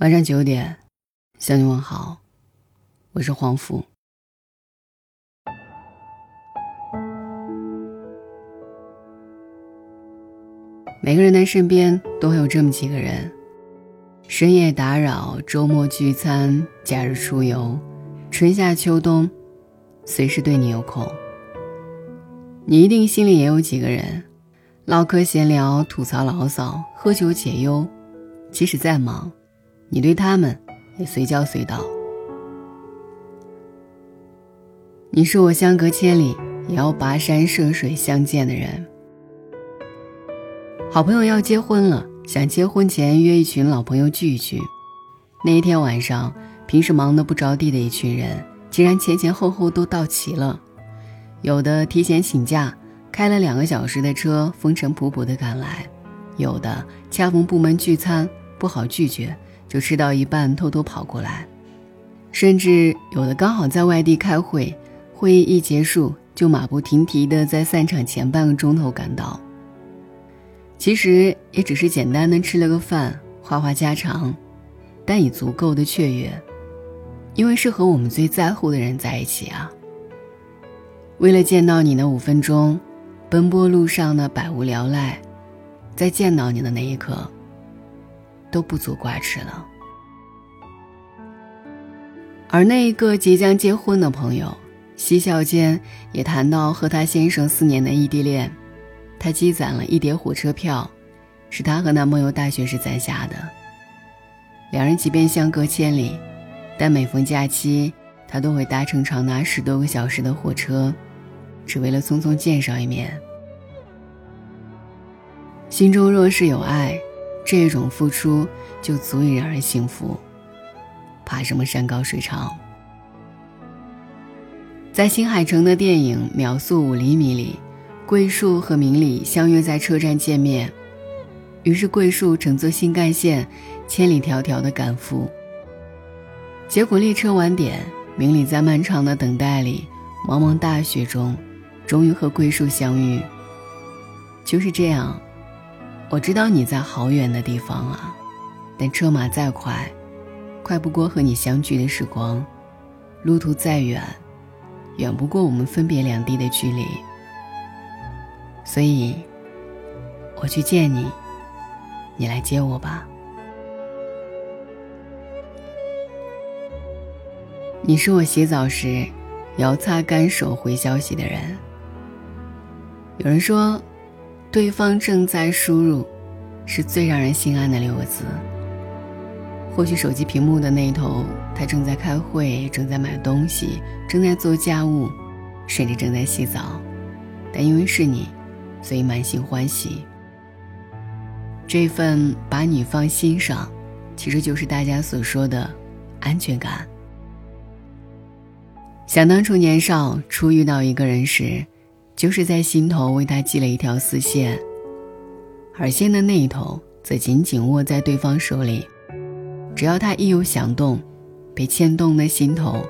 晚上九点，向你问好，我是黄福。每个人的身边都会有这么几个人：深夜打扰、周末聚餐、假日出游、春夏秋冬，随时对你有空。你一定心里也有几个人，唠嗑闲聊、吐槽牢骚、喝酒解忧，即使再忙。你对他们也随叫随到。你是我相隔千里也要跋山涉水相见的人。好朋友要结婚了，想结婚前约一群老朋友聚一聚。那一天晚上，平时忙得不着地的一群人，竟然前前后后都到齐了。有的提前请假，开了两个小时的车，风尘仆仆地赶来；有的恰逢部门聚餐，不好拒绝。就吃到一半偷偷跑过来，甚至有的刚好在外地开会，会议一结束就马不停蹄的在散场前半个钟头赶到。其实也只是简单的吃了个饭，话话家常，但已足够的雀跃，因为是和我们最在乎的人在一起啊。为了见到你那五分钟，奔波路上的百无聊赖，在见到你的那一刻。都不足挂齿了。而那一个即将结婚的朋友，嬉笑间也谈到和他先生四年的异地恋，他积攒了一叠火车票，是他和男朋友大学时攒下的。两人即便相隔千里，但每逢假期，他都会搭乘长达十多个小时的火车，只为了匆匆见上一面。心中若是有爱。这种付出就足以让人幸福，怕什么山高水长？在新海诚的电影《秒速五厘米》里，桂树和明里相约在车站见面，于是桂树乘坐新干线千里迢迢的赶赴。结果列车晚点，明里在漫长的等待里，茫茫大雪中，终于和桂树相遇。就是这样。我知道你在好远的地方啊，但车马再快，快不过和你相聚的时光；路途再远，远不过我们分别两地的距离。所以，我去见你，你来接我吧。你是我洗澡时要擦干手回消息的人。有人说。对方正在输入，是最让人心安的六个字。或许手机屏幕的那头，他正在开会，正在买东西，正在做家务，甚至正在洗澡，但因为是你，所以满心欢喜。这份把你放心上，其实就是大家所说的安全感。想当初年少初遇到一个人时。就是在心头为他系了一条丝线，而线的那一头则紧紧握在对方手里。只要他一有响动，被牵动的心头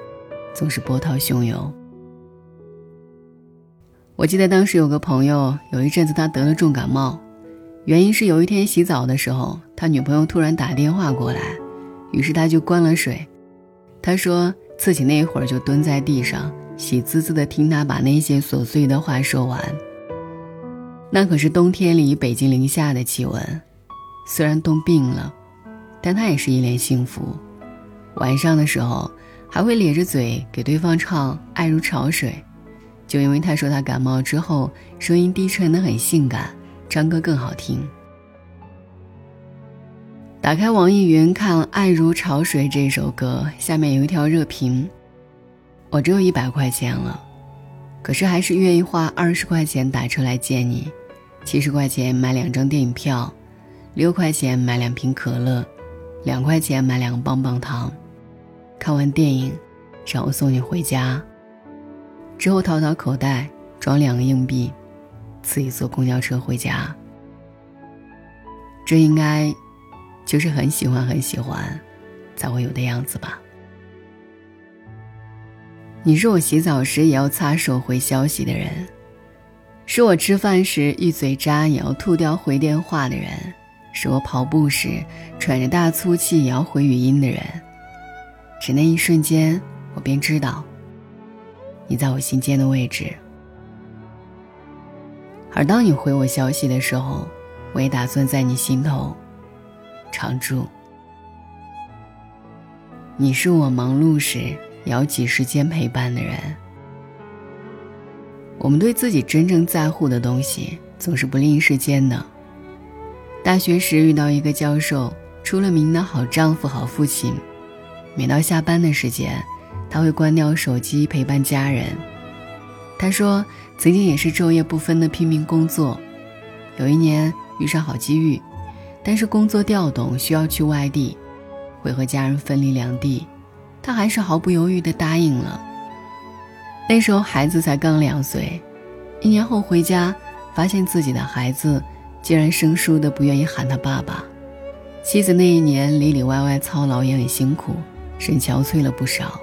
总是波涛汹涌。我记得当时有个朋友，有一阵子他得了重感冒，原因是有一天洗澡的时候，他女朋友突然打电话过来，于是他就关了水。他说自己那会儿就蹲在地上。喜滋滋的听他把那些琐碎的话说完。那可是冬天里北京零下的气温，虽然冻病了，但他也是一脸幸福。晚上的时候还会咧着嘴给对方唱《爱如潮水》，就因为他说他感冒之后声音低沉的很性感，唱歌更好听。打开网易云看《爱如潮水》这首歌，下面有一条热评。我只有一百块钱了，可是还是愿意花二十块钱打车来见你，七十块钱买两张电影票，六块钱买两瓶可乐，两块钱买两个棒棒糖。看完电影，让我送你回家。之后掏掏口袋装两个硬币，自己坐公交车回家。这应该就是很喜欢很喜欢才会有的样子吧。你是我洗澡时也要擦手回消息的人，是我吃饭时一嘴渣也要吐掉回电话的人，是我跑步时喘着大粗气也要回语音的人。只那一瞬间，我便知道你在我心间的位置。而当你回我消息的时候，我也打算在你心头常驻。你是我忙碌时也要挤时间陪伴的人。我们对自己真正在乎的东西，总是不吝时间的。大学时遇到一个教授，出了名的好丈夫、好父亲。每到下班的时间，他会关掉手机陪伴家人。他说，曾经也是昼夜不分的拼命工作。有一年遇上好机遇，但是工作调动需要去外地，会和家人分离两地，他还是毫不犹豫地答应了。那时候孩子才刚两岁，一年后回家，发现自己的孩子竟然生疏的不愿意喊他爸爸。妻子那一年里里外外操劳也很辛苦，神憔悴了不少。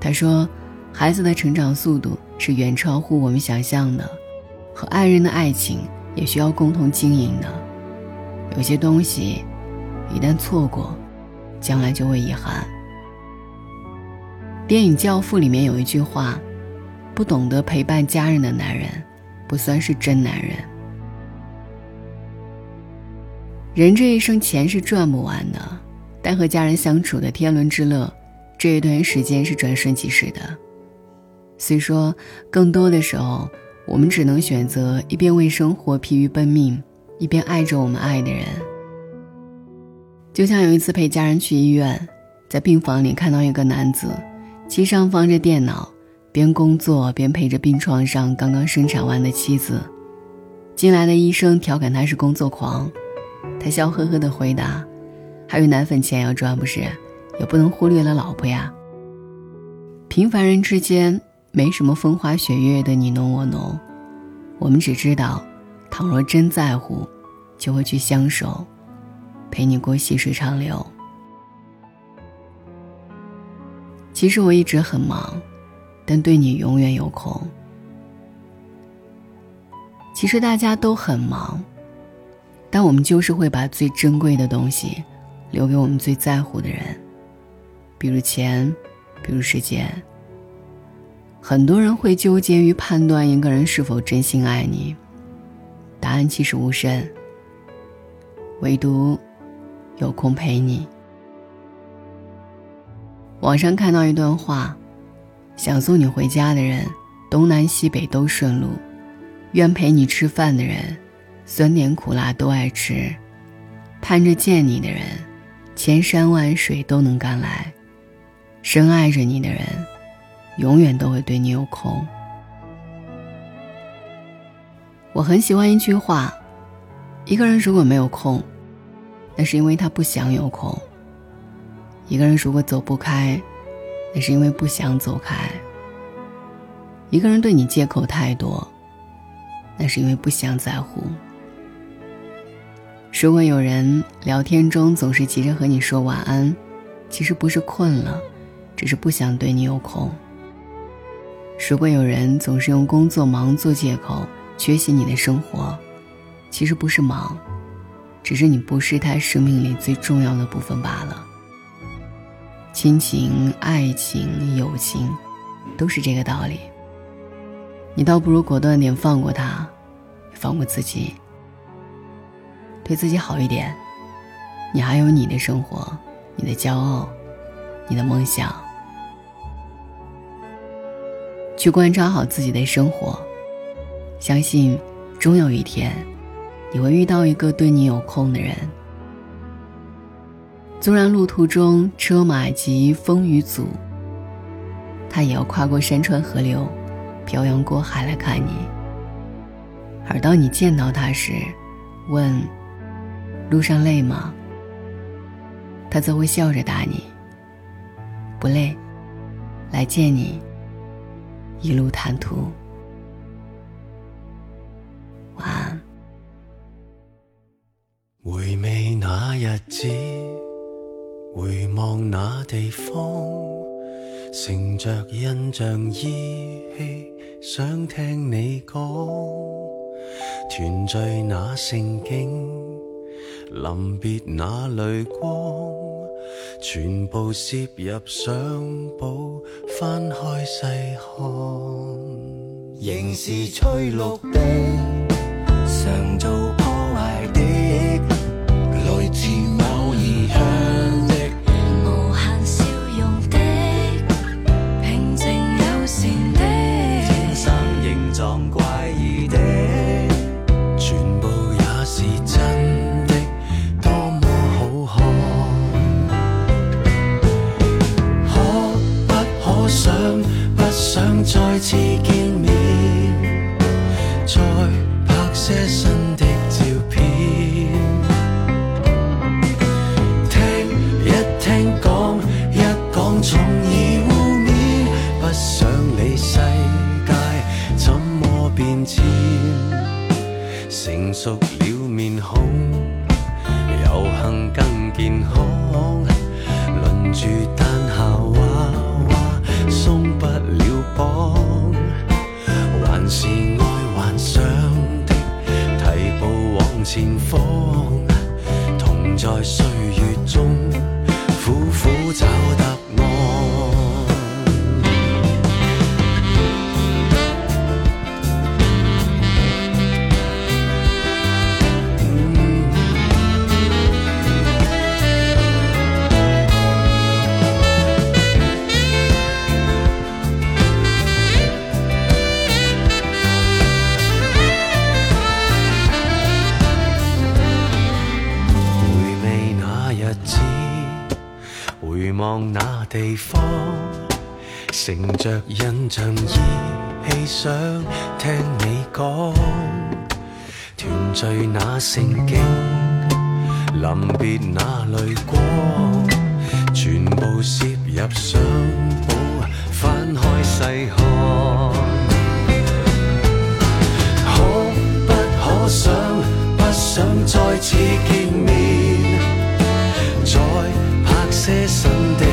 他说，孩子的成长速度。是远超乎我们想象的，和爱人的爱情也需要共同经营的。有些东西，一旦错过，将来就会遗憾。电影《教父》里面有一句话：“不懂得陪伴家人的男人，不算是真男人。”人这一生钱是赚不完的，但和家人相处的天伦之乐，这一段时间是转瞬即逝的。虽说，更多的时候，我们只能选择一边为生活疲于奔命，一边爱着我们爱的人。就像有一次陪家人去医院，在病房里看到一个男子，机上放着电脑，边工作边陪着病床上刚刚生产完的妻子。进来的医生调侃他是工作狂，他笑呵呵地回答：“还有奶粉钱要赚不是？也不能忽略了老婆呀。”平凡人之间。没什么风花雪月的你侬我侬，我们只知道，倘若真在乎，就会去相守，陪你过细水长流。其实我一直很忙，但对你永远有空。其实大家都很忙，但我们就是会把最珍贵的东西留给我们最在乎的人，比如钱，比如时间。很多人会纠结于判断一个人是否真心爱你，答案其实无深。唯独有空陪你。网上看到一段话：想送你回家的人，东南西北都顺路；愿陪你吃饭的人，酸甜苦辣都爱吃；盼着见你的人，千山万水都能赶来；深爱着你的人。永远都会对你有空。我很喜欢一句话：一个人如果没有空，那是因为他不想有空；一个人如果走不开，那是因为不想走开；一个人对你借口太多，那是因为不想在乎。如果有人聊天中总是急着和你说晚安，其实不是困了，只是不想对你有空。如果有人总是用工作忙做借口缺席你的生活，其实不是忙，只是你不是他生命里最重要的部分罢了。亲情、爱情、友情，都是这个道理。你倒不如果断点放过他，放过自己，对自己好一点。你还有你的生活，你的骄傲，你的梦想。去观察好自己的生活，相信终有一天，你会遇到一个对你有空的人。纵然路途中车马急、风雨阻，他也要跨过山川河流，漂洋过海来看你。而当你见到他时，问：“路上累吗？”他则会笑着答你：“不累，来见你。”一路坦途，晚安。回味那日子，回望那地方，乘着印象依稀，想听你讲，团聚那盛景，临别那泪光，全部摄入相簿，翻开细看，仍是翠绿的，常做再次见面，再拍些新的照片，听一听讲一讲，从而互勉，不想理世界怎么变迁。成熟了面孔，有幸更健康。轮住但校娃娃，松不了绑，是爱幻想的提步往前方，同在岁月乘着印象依稀想听你讲，团聚那盛景，临别那泪光，全部摄入相簿，翻开细看。可不可想，不想再次见面，再拍些新的